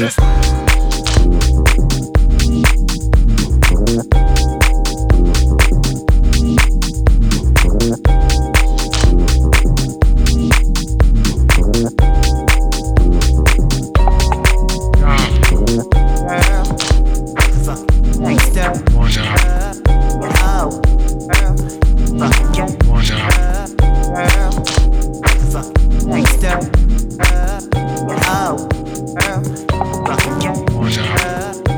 Just. Mr. Uh, oh, uh. uh, uh.